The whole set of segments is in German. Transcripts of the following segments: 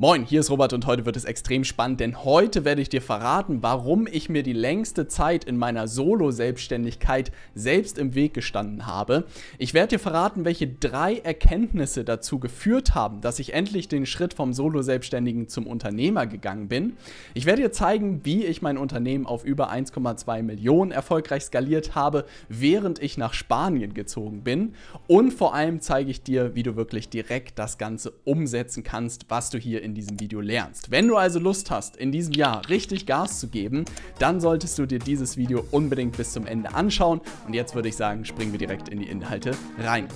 Moin, hier ist Robert und heute wird es extrem spannend, denn heute werde ich dir verraten, warum ich mir die längste Zeit in meiner Solo-Selbstständigkeit selbst im Weg gestanden habe. Ich werde dir verraten, welche drei Erkenntnisse dazu geführt haben, dass ich endlich den Schritt vom Solo-Selbstständigen zum Unternehmer gegangen bin. Ich werde dir zeigen, wie ich mein Unternehmen auf über 1,2 Millionen erfolgreich skaliert habe, während ich nach Spanien gezogen bin. Und vor allem zeige ich dir, wie du wirklich direkt das Ganze umsetzen kannst, was du hier in in diesem Video lernst. Wenn du also Lust hast, in diesem Jahr richtig Gas zu geben, dann solltest du dir dieses Video unbedingt bis zum Ende anschauen. Und jetzt würde ich sagen, springen wir direkt in die Inhalte rein.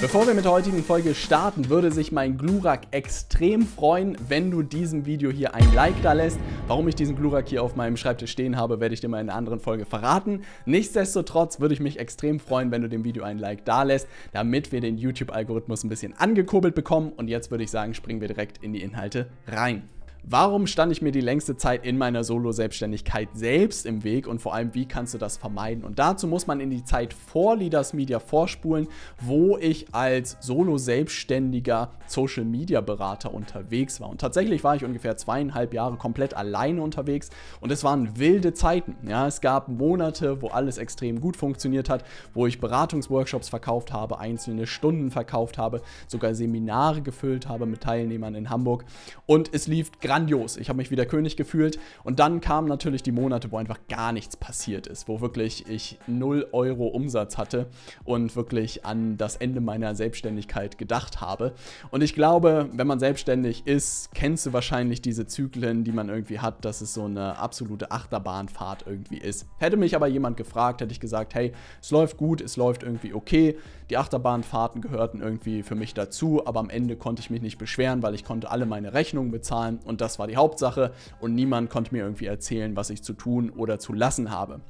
Bevor wir mit der heutigen Folge starten, würde sich mein Glurak extrem freuen, wenn du diesem Video hier ein Like da lässt. Warum ich diesen Glurak hier auf meinem Schreibtisch stehen habe, werde ich dir mal in einer anderen Folge verraten. Nichtsdestotrotz würde ich mich extrem freuen, wenn du dem Video ein Like da lässt, damit wir den YouTube-Algorithmus ein bisschen angekurbelt bekommen. Und jetzt würde ich sagen, springen wir direkt in die Inhalte rein. Warum stand ich mir die längste Zeit in meiner Solo-Selbstständigkeit selbst im Weg und vor allem, wie kannst du das vermeiden? Und dazu muss man in die Zeit vor Leaders Media vorspulen, wo ich als Solo-Selbstständiger Social-Media-Berater unterwegs war. Und tatsächlich war ich ungefähr zweieinhalb Jahre komplett alleine unterwegs und es waren wilde Zeiten. Ja, es gab Monate, wo alles extrem gut funktioniert hat, wo ich Beratungsworkshops verkauft habe, einzelne Stunden verkauft habe, sogar Seminare gefüllt habe mit Teilnehmern in Hamburg und es lief grandios. Ich habe mich wieder König gefühlt. Und dann kamen natürlich die Monate, wo einfach gar nichts passiert ist, wo wirklich ich 0 Euro Umsatz hatte und wirklich an das Ende meiner Selbstständigkeit gedacht habe. Und ich glaube, wenn man selbstständig ist, kennst du wahrscheinlich diese Zyklen, die man irgendwie hat, dass es so eine absolute Achterbahnfahrt irgendwie ist. Hätte mich aber jemand gefragt, hätte ich gesagt, hey, es läuft gut, es läuft irgendwie okay. Die Achterbahnfahrten gehörten irgendwie für mich dazu, aber am Ende konnte ich mich nicht beschweren, weil ich konnte alle meine Rechnungen bezahlen und das war die Hauptsache und niemand konnte mir irgendwie erzählen, was ich zu tun oder zu lassen habe.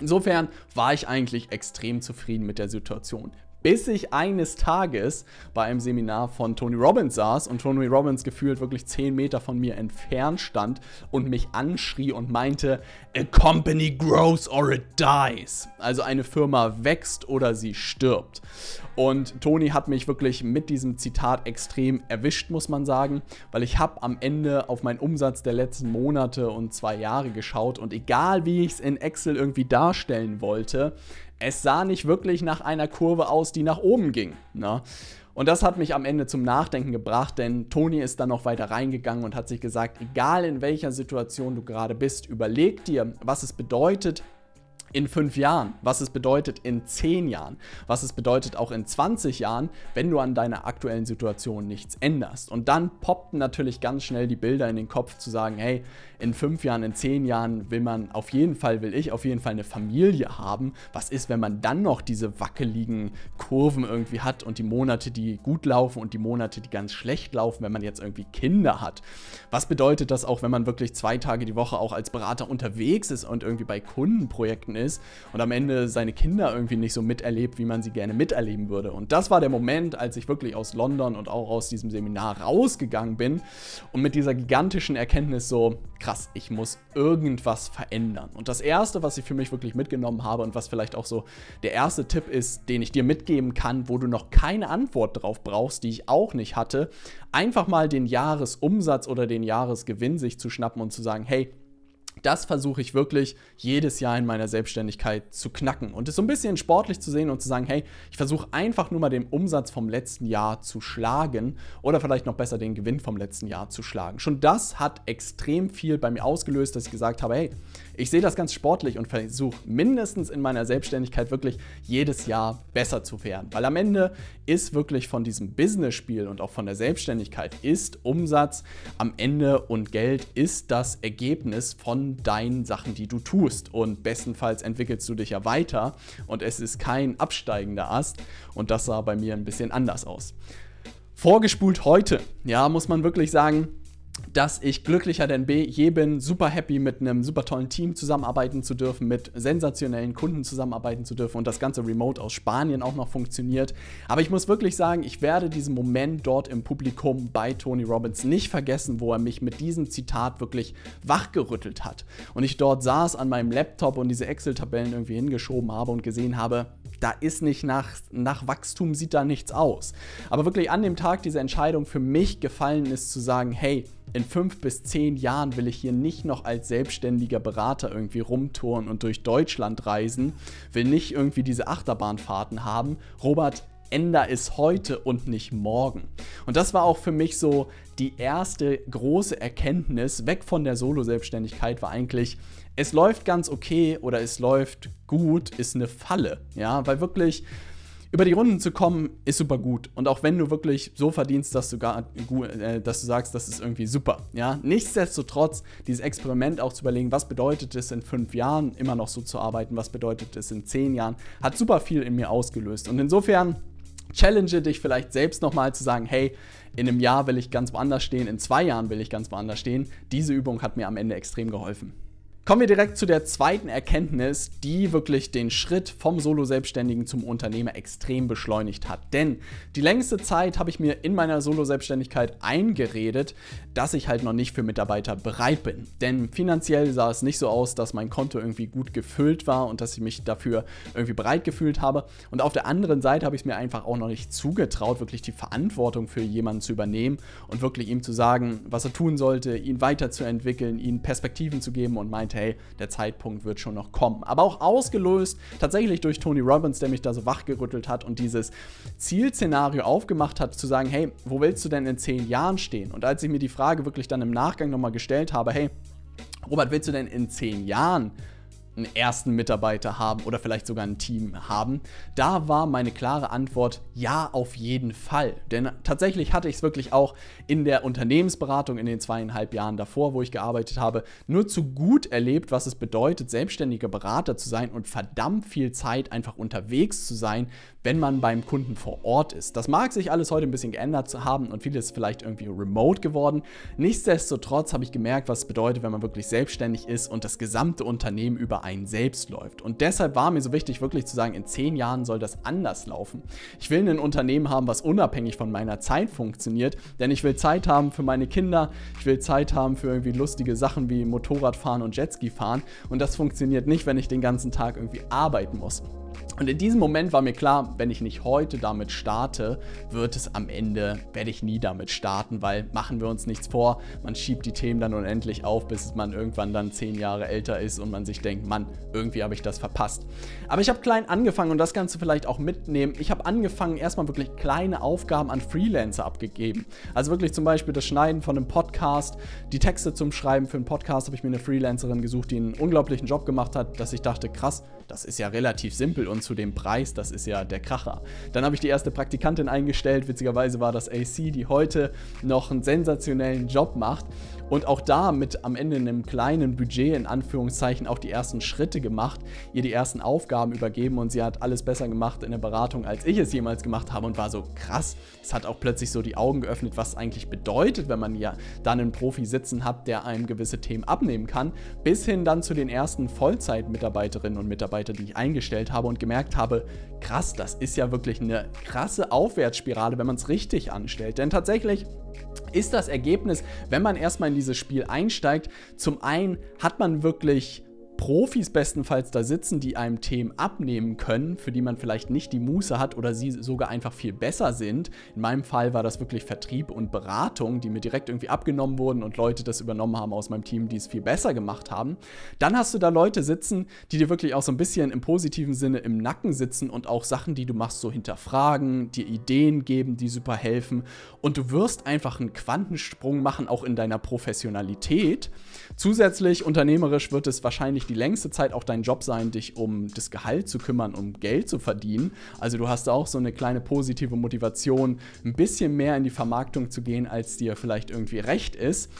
Insofern war ich eigentlich extrem zufrieden mit der Situation bis ich eines Tages bei einem Seminar von Tony Robbins saß und Tony Robbins gefühlt wirklich 10 Meter von mir entfernt stand und mich anschrie und meinte, A company grows or it dies. Also eine Firma wächst oder sie stirbt. Und Tony hat mich wirklich mit diesem Zitat extrem erwischt, muss man sagen, weil ich habe am Ende auf meinen Umsatz der letzten Monate und zwei Jahre geschaut und egal wie ich es in Excel irgendwie darstellen wollte, es sah nicht wirklich nach einer Kurve aus, die nach oben ging. Ne? Und das hat mich am Ende zum Nachdenken gebracht, denn Toni ist dann noch weiter reingegangen und hat sich gesagt, egal in welcher Situation du gerade bist, überleg dir, was es bedeutet, in fünf Jahren, was es bedeutet in zehn Jahren, was es bedeutet auch in 20 Jahren, wenn du an deiner aktuellen Situation nichts änderst. Und dann poppten natürlich ganz schnell die Bilder in den Kopf zu sagen, hey, in fünf Jahren, in zehn Jahren will man auf jeden Fall, will ich auf jeden Fall eine Familie haben. Was ist, wenn man dann noch diese wackeligen Kurven irgendwie hat und die Monate, die gut laufen und die Monate, die ganz schlecht laufen, wenn man jetzt irgendwie Kinder hat? Was bedeutet das auch, wenn man wirklich zwei Tage die Woche auch als Berater unterwegs ist und irgendwie bei Kundenprojekten ist und am Ende seine Kinder irgendwie nicht so miterlebt, wie man sie gerne miterleben würde. Und das war der Moment, als ich wirklich aus London und auch aus diesem Seminar rausgegangen bin und mit dieser gigantischen Erkenntnis so, krass, ich muss irgendwas verändern. Und das Erste, was ich für mich wirklich mitgenommen habe und was vielleicht auch so der erste Tipp ist, den ich dir mitgeben kann, wo du noch keine Antwort drauf brauchst, die ich auch nicht hatte, einfach mal den Jahresumsatz oder den Jahresgewinn sich zu schnappen und zu sagen, hey, das versuche ich wirklich jedes Jahr in meiner Selbstständigkeit zu knacken und es so ein bisschen sportlich zu sehen und zu sagen, hey, ich versuche einfach nur mal den Umsatz vom letzten Jahr zu schlagen oder vielleicht noch besser den Gewinn vom letzten Jahr zu schlagen. Schon das hat extrem viel bei mir ausgelöst, dass ich gesagt habe, hey, ich sehe das ganz sportlich und versuche mindestens in meiner Selbstständigkeit wirklich jedes Jahr besser zu werden, weil am Ende ist wirklich von diesem Business-Spiel und auch von der Selbstständigkeit ist Umsatz am Ende und Geld ist das Ergebnis von deinen Sachen, die du tust. Und bestenfalls entwickelst du dich ja weiter und es ist kein absteigender Ast. Und das sah bei mir ein bisschen anders aus. Vorgespult heute, ja, muss man wirklich sagen, dass ich glücklicher denn je bin, super happy mit einem super tollen Team zusammenarbeiten zu dürfen, mit sensationellen Kunden zusammenarbeiten zu dürfen und das ganze Remote aus Spanien auch noch funktioniert. Aber ich muss wirklich sagen, ich werde diesen Moment dort im Publikum bei Tony Robbins nicht vergessen, wo er mich mit diesem Zitat wirklich wachgerüttelt hat. Und ich dort saß an meinem Laptop und diese Excel-Tabellen irgendwie hingeschoben habe und gesehen habe, da ist nicht nach, nach Wachstum, sieht da nichts aus. Aber wirklich an dem Tag diese Entscheidung für mich gefallen ist zu sagen, hey, in fünf bis zehn Jahren will ich hier nicht noch als selbstständiger Berater irgendwie rumtouren und durch Deutschland reisen, will nicht irgendwie diese Achterbahnfahrten haben. Robert, änder es heute und nicht morgen. Und das war auch für mich so die erste große Erkenntnis, weg von der Solo-Selbstständigkeit, war eigentlich, es läuft ganz okay oder es läuft gut, ist eine Falle. Ja, weil wirklich über die Runden zu kommen, ist super gut. Und auch wenn du wirklich so verdienst, dass du, gar, äh, dass du sagst, das ist irgendwie super. Ja? Nichtsdestotrotz, dieses Experiment auch zu überlegen, was bedeutet es in fünf Jahren immer noch so zu arbeiten, was bedeutet es in zehn Jahren, hat super viel in mir ausgelöst. Und insofern challenge dich vielleicht selbst nochmal zu sagen, hey, in einem Jahr will ich ganz woanders stehen, in zwei Jahren will ich ganz woanders stehen. Diese Übung hat mir am Ende extrem geholfen. Kommen wir direkt zu der zweiten Erkenntnis, die wirklich den Schritt vom Solo-Selbstständigen zum Unternehmer extrem beschleunigt hat. Denn die längste Zeit habe ich mir in meiner Solo-Selbstständigkeit eingeredet, dass ich halt noch nicht für Mitarbeiter bereit bin. Denn finanziell sah es nicht so aus, dass mein Konto irgendwie gut gefüllt war und dass ich mich dafür irgendwie bereit gefühlt habe. Und auf der anderen Seite habe ich es mir einfach auch noch nicht zugetraut, wirklich die Verantwortung für jemanden zu übernehmen und wirklich ihm zu sagen, was er tun sollte, ihn weiterzuentwickeln, ihm Perspektiven zu geben und meinte, hey, der Zeitpunkt wird schon noch kommen. Aber auch ausgelöst tatsächlich durch Tony Robbins, der mich da so wachgerüttelt hat und dieses Zielszenario aufgemacht hat, zu sagen, hey, wo willst du denn in zehn Jahren stehen? Und als ich mir die Frage wirklich dann im Nachgang nochmal gestellt habe, hey, Robert, willst du denn in zehn Jahren einen ersten Mitarbeiter haben oder vielleicht sogar ein Team haben? Da war meine klare Antwort ja, auf jeden Fall. Denn tatsächlich hatte ich es wirklich auch in der Unternehmensberatung in den zweieinhalb Jahren davor, wo ich gearbeitet habe, nur zu gut erlebt, was es bedeutet, selbstständiger Berater zu sein und verdammt viel Zeit einfach unterwegs zu sein, wenn man beim Kunden vor Ort ist. Das mag sich alles heute ein bisschen geändert zu haben und vieles vielleicht irgendwie remote geworden. Nichtsdestotrotz habe ich gemerkt, was es bedeutet, wenn man wirklich selbstständig ist und das gesamte Unternehmen über einen selbst läuft. Und deshalb war mir so wichtig, wirklich zu sagen, in zehn Jahren soll das anders laufen. Ich will ein Unternehmen haben, was unabhängig von meiner Zeit funktioniert, denn ich will Zeit haben für meine Kinder, ich will Zeit haben für irgendwie lustige Sachen wie Motorradfahren und Jetski fahren und das funktioniert nicht, wenn ich den ganzen Tag irgendwie arbeiten muss. Und in diesem Moment war mir klar, wenn ich nicht heute damit starte, wird es am Ende, werde ich nie damit starten, weil machen wir uns nichts vor, man schiebt die Themen dann unendlich auf, bis man irgendwann dann zehn Jahre älter ist und man sich denkt, Mann, irgendwie habe ich das verpasst. Aber ich habe klein angefangen und das du vielleicht auch mitnehmen. Ich habe angefangen, erstmal wirklich kleine Aufgaben an Freelancer abgegeben. Also wirklich zum Beispiel das Schneiden von einem Podcast, die Texte zum Schreiben für einen Podcast habe ich mir eine Freelancerin gesucht, die einen unglaublichen Job gemacht hat, dass ich dachte, krass, das ist ja relativ simpel und zu dem Preis, das ist ja der Kracher. Dann habe ich die erste Praktikantin eingestellt, witzigerweise war das AC, die heute noch einen sensationellen Job macht und auch da mit am Ende einem kleinen Budget in Anführungszeichen auch die ersten Schritte gemacht, ihr die ersten Aufgaben übergeben und sie hat alles besser gemacht in der Beratung, als ich es jemals gemacht habe und war so krass. Es hat auch plötzlich so die Augen geöffnet, was eigentlich bedeutet, wenn man ja dann einen Profi sitzen hat, der einem gewisse Themen abnehmen kann, bis hin dann zu den ersten Vollzeit-Mitarbeiterinnen und Mitarbeitern, die ich eingestellt habe und gemerkt habe, krass, das ist ja wirklich eine krasse Aufwärtsspirale, wenn man es richtig anstellt. Denn tatsächlich ist das Ergebnis, wenn man erstmal in dieses Spiel einsteigt, zum einen hat man wirklich Profis bestenfalls da sitzen, die einem Themen abnehmen können, für die man vielleicht nicht die Muße hat oder sie sogar einfach viel besser sind. In meinem Fall war das wirklich Vertrieb und Beratung, die mir direkt irgendwie abgenommen wurden und Leute das übernommen haben aus meinem Team, die es viel besser gemacht haben. Dann hast du da Leute sitzen, die dir wirklich auch so ein bisschen im positiven Sinne im Nacken sitzen und auch Sachen, die du machst, so hinterfragen, dir Ideen geben, die super helfen. Und du wirst einfach einen Quantensprung machen, auch in deiner Professionalität. Zusätzlich unternehmerisch wird es wahrscheinlich die längste Zeit auch dein Job sein, dich um das Gehalt zu kümmern, um Geld zu verdienen. Also du hast auch so eine kleine positive Motivation, ein bisschen mehr in die Vermarktung zu gehen, als dir vielleicht irgendwie recht ist.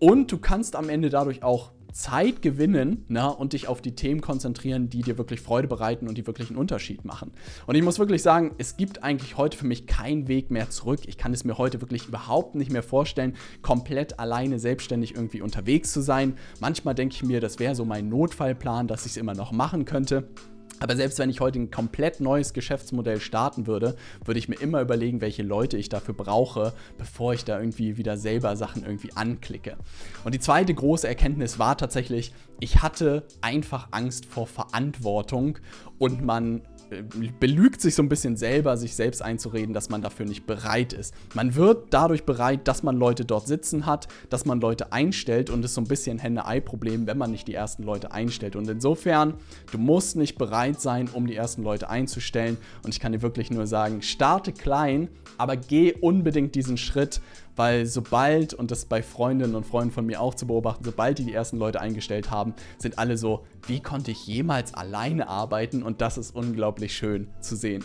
Und du kannst am Ende dadurch auch Zeit gewinnen ne, und dich auf die Themen konzentrieren, die dir wirklich Freude bereiten und die wirklich einen Unterschied machen. Und ich muss wirklich sagen, es gibt eigentlich heute für mich keinen Weg mehr zurück. Ich kann es mir heute wirklich überhaupt nicht mehr vorstellen, komplett alleine selbstständig irgendwie unterwegs zu sein. Manchmal denke ich mir, das wäre so mein Notfallplan, dass ich es immer noch machen könnte. Aber selbst wenn ich heute ein komplett neues Geschäftsmodell starten würde, würde ich mir immer überlegen, welche Leute ich dafür brauche, bevor ich da irgendwie wieder selber Sachen irgendwie anklicke. Und die zweite große Erkenntnis war tatsächlich, ich hatte einfach Angst vor Verantwortung und man belügt sich so ein bisschen selber, sich selbst einzureden, dass man dafür nicht bereit ist. Man wird dadurch bereit, dass man Leute dort sitzen hat, dass man Leute einstellt und es ist so ein bisschen Henne-Ei-Problem, wenn man nicht die ersten Leute einstellt. Und insofern, du musst nicht bereit sein, um die ersten Leute einzustellen. Und ich kann dir wirklich nur sagen, starte klein, aber geh unbedingt diesen Schritt weil sobald, und das bei Freundinnen und Freunden von mir auch zu beobachten, sobald die die ersten Leute eingestellt haben, sind alle so, wie konnte ich jemals alleine arbeiten? Und das ist unglaublich schön zu sehen.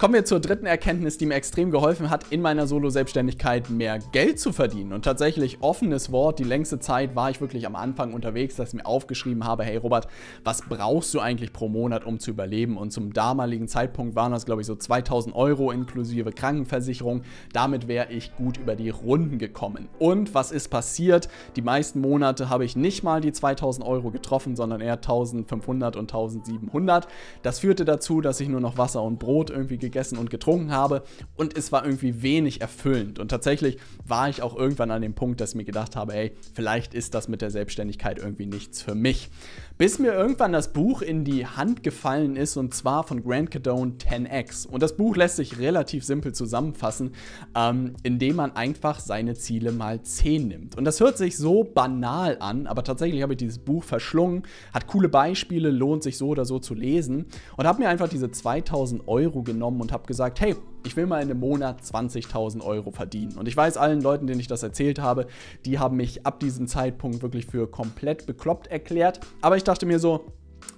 Kommen wir zur dritten Erkenntnis, die mir extrem geholfen hat, in meiner Solo-Selbstständigkeit mehr Geld zu verdienen. Und tatsächlich offenes Wort, die längste Zeit war ich wirklich am Anfang unterwegs, dass ich mir aufgeschrieben habe, hey Robert, was brauchst du eigentlich pro Monat, um zu überleben? Und zum damaligen Zeitpunkt waren das, glaube ich, so 2000 Euro inklusive Krankenversicherung. Damit wäre ich gut über die Runden gekommen. Und was ist passiert? Die meisten Monate habe ich nicht mal die 2000 Euro getroffen, sondern eher 1500 und 1700. Das führte dazu, dass ich nur noch Wasser und Brot irgendwie gegessen und getrunken habe und es war irgendwie wenig erfüllend. Und tatsächlich war ich auch irgendwann an dem Punkt, dass ich mir gedacht habe, ey, vielleicht ist das mit der Selbstständigkeit irgendwie nichts für mich. Bis mir irgendwann das Buch in die Hand gefallen ist und zwar von Grant Cardone 10x. Und das Buch lässt sich relativ simpel zusammenfassen, ähm, indem man einfach seine Ziele mal 10 nimmt. Und das hört sich so banal an, aber tatsächlich habe ich dieses Buch verschlungen, hat coole Beispiele, lohnt sich so oder so zu lesen und habe mir einfach diese 2000 Euro genommen und habe gesagt, hey, ich will mal in einem Monat 20.000 Euro verdienen. Und ich weiß, allen Leuten, denen ich das erzählt habe, die haben mich ab diesem Zeitpunkt wirklich für komplett bekloppt erklärt. Aber ich dachte mir so,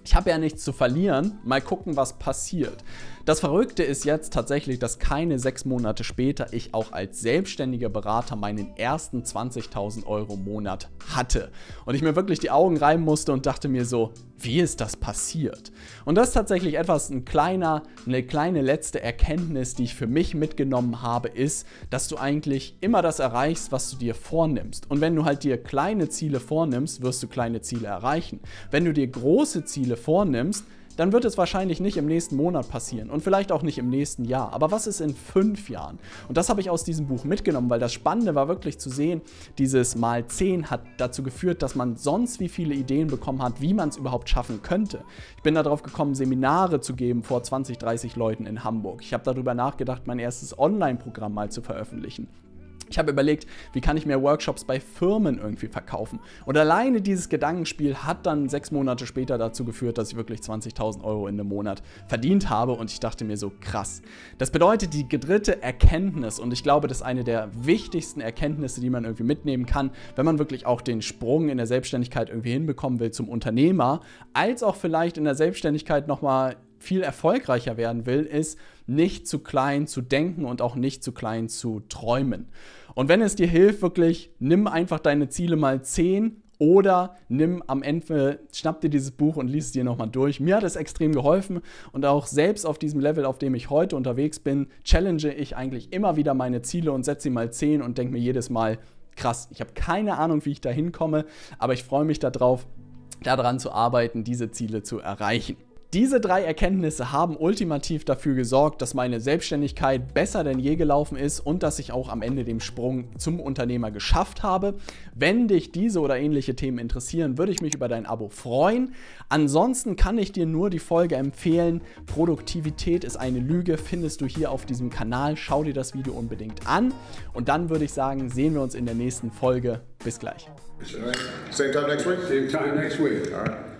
ich habe ja nichts zu verlieren, mal gucken, was passiert. Das Verrückte ist jetzt tatsächlich, dass keine sechs Monate später ich auch als selbstständiger Berater meinen ersten 20.000 Euro Monat hatte. Und ich mir wirklich die Augen reiben musste und dachte mir so, wie ist das passiert? Und das ist tatsächlich etwas, ein kleiner, eine kleine letzte Erkenntnis, die ich für mich mitgenommen habe, ist, dass du eigentlich immer das erreichst, was du dir vornimmst. Und wenn du halt dir kleine Ziele vornimmst, wirst du kleine Ziele erreichen. Wenn du dir große Ziele vornimmst, dann wird es wahrscheinlich nicht im nächsten Monat passieren und vielleicht auch nicht im nächsten Jahr. Aber was ist in fünf Jahren? Und das habe ich aus diesem Buch mitgenommen, weil das Spannende war wirklich zu sehen, dieses Mal 10 hat dazu geführt, dass man sonst wie viele Ideen bekommen hat, wie man es überhaupt schaffen könnte. Ich bin darauf gekommen, Seminare zu geben vor 20, 30 Leuten in Hamburg. Ich habe darüber nachgedacht, mein erstes Online-Programm mal zu veröffentlichen. Ich habe überlegt, wie kann ich mehr Workshops bei Firmen irgendwie verkaufen. Und alleine dieses Gedankenspiel hat dann sechs Monate später dazu geführt, dass ich wirklich 20.000 Euro in einem Monat verdient habe. Und ich dachte mir so, krass. Das bedeutet die dritte Erkenntnis, und ich glaube, das ist eine der wichtigsten Erkenntnisse, die man irgendwie mitnehmen kann, wenn man wirklich auch den Sprung in der Selbstständigkeit irgendwie hinbekommen will zum Unternehmer, als auch vielleicht in der Selbstständigkeit nochmal viel erfolgreicher werden will, ist nicht zu klein zu denken und auch nicht zu klein zu träumen. Und wenn es dir hilft, wirklich, nimm einfach deine Ziele mal 10 oder nimm am Ende, schnapp dir dieses Buch und lies es dir nochmal durch. Mir hat es extrem geholfen und auch selbst auf diesem Level, auf dem ich heute unterwegs bin, challenge ich eigentlich immer wieder meine Ziele und setze sie mal 10 und denke mir jedes Mal, krass, ich habe keine Ahnung, wie ich da hinkomme, aber ich freue mich darauf, daran zu arbeiten, diese Ziele zu erreichen. Diese drei Erkenntnisse haben ultimativ dafür gesorgt, dass meine Selbstständigkeit besser denn je gelaufen ist und dass ich auch am Ende den Sprung zum Unternehmer geschafft habe. Wenn dich diese oder ähnliche Themen interessieren, würde ich mich über dein Abo freuen. Ansonsten kann ich dir nur die Folge empfehlen. Produktivität ist eine Lüge, findest du hier auf diesem Kanal. Schau dir das Video unbedingt an. Und dann würde ich sagen, sehen wir uns in der nächsten Folge. Bis gleich. Same time next week? Same time next week. All right.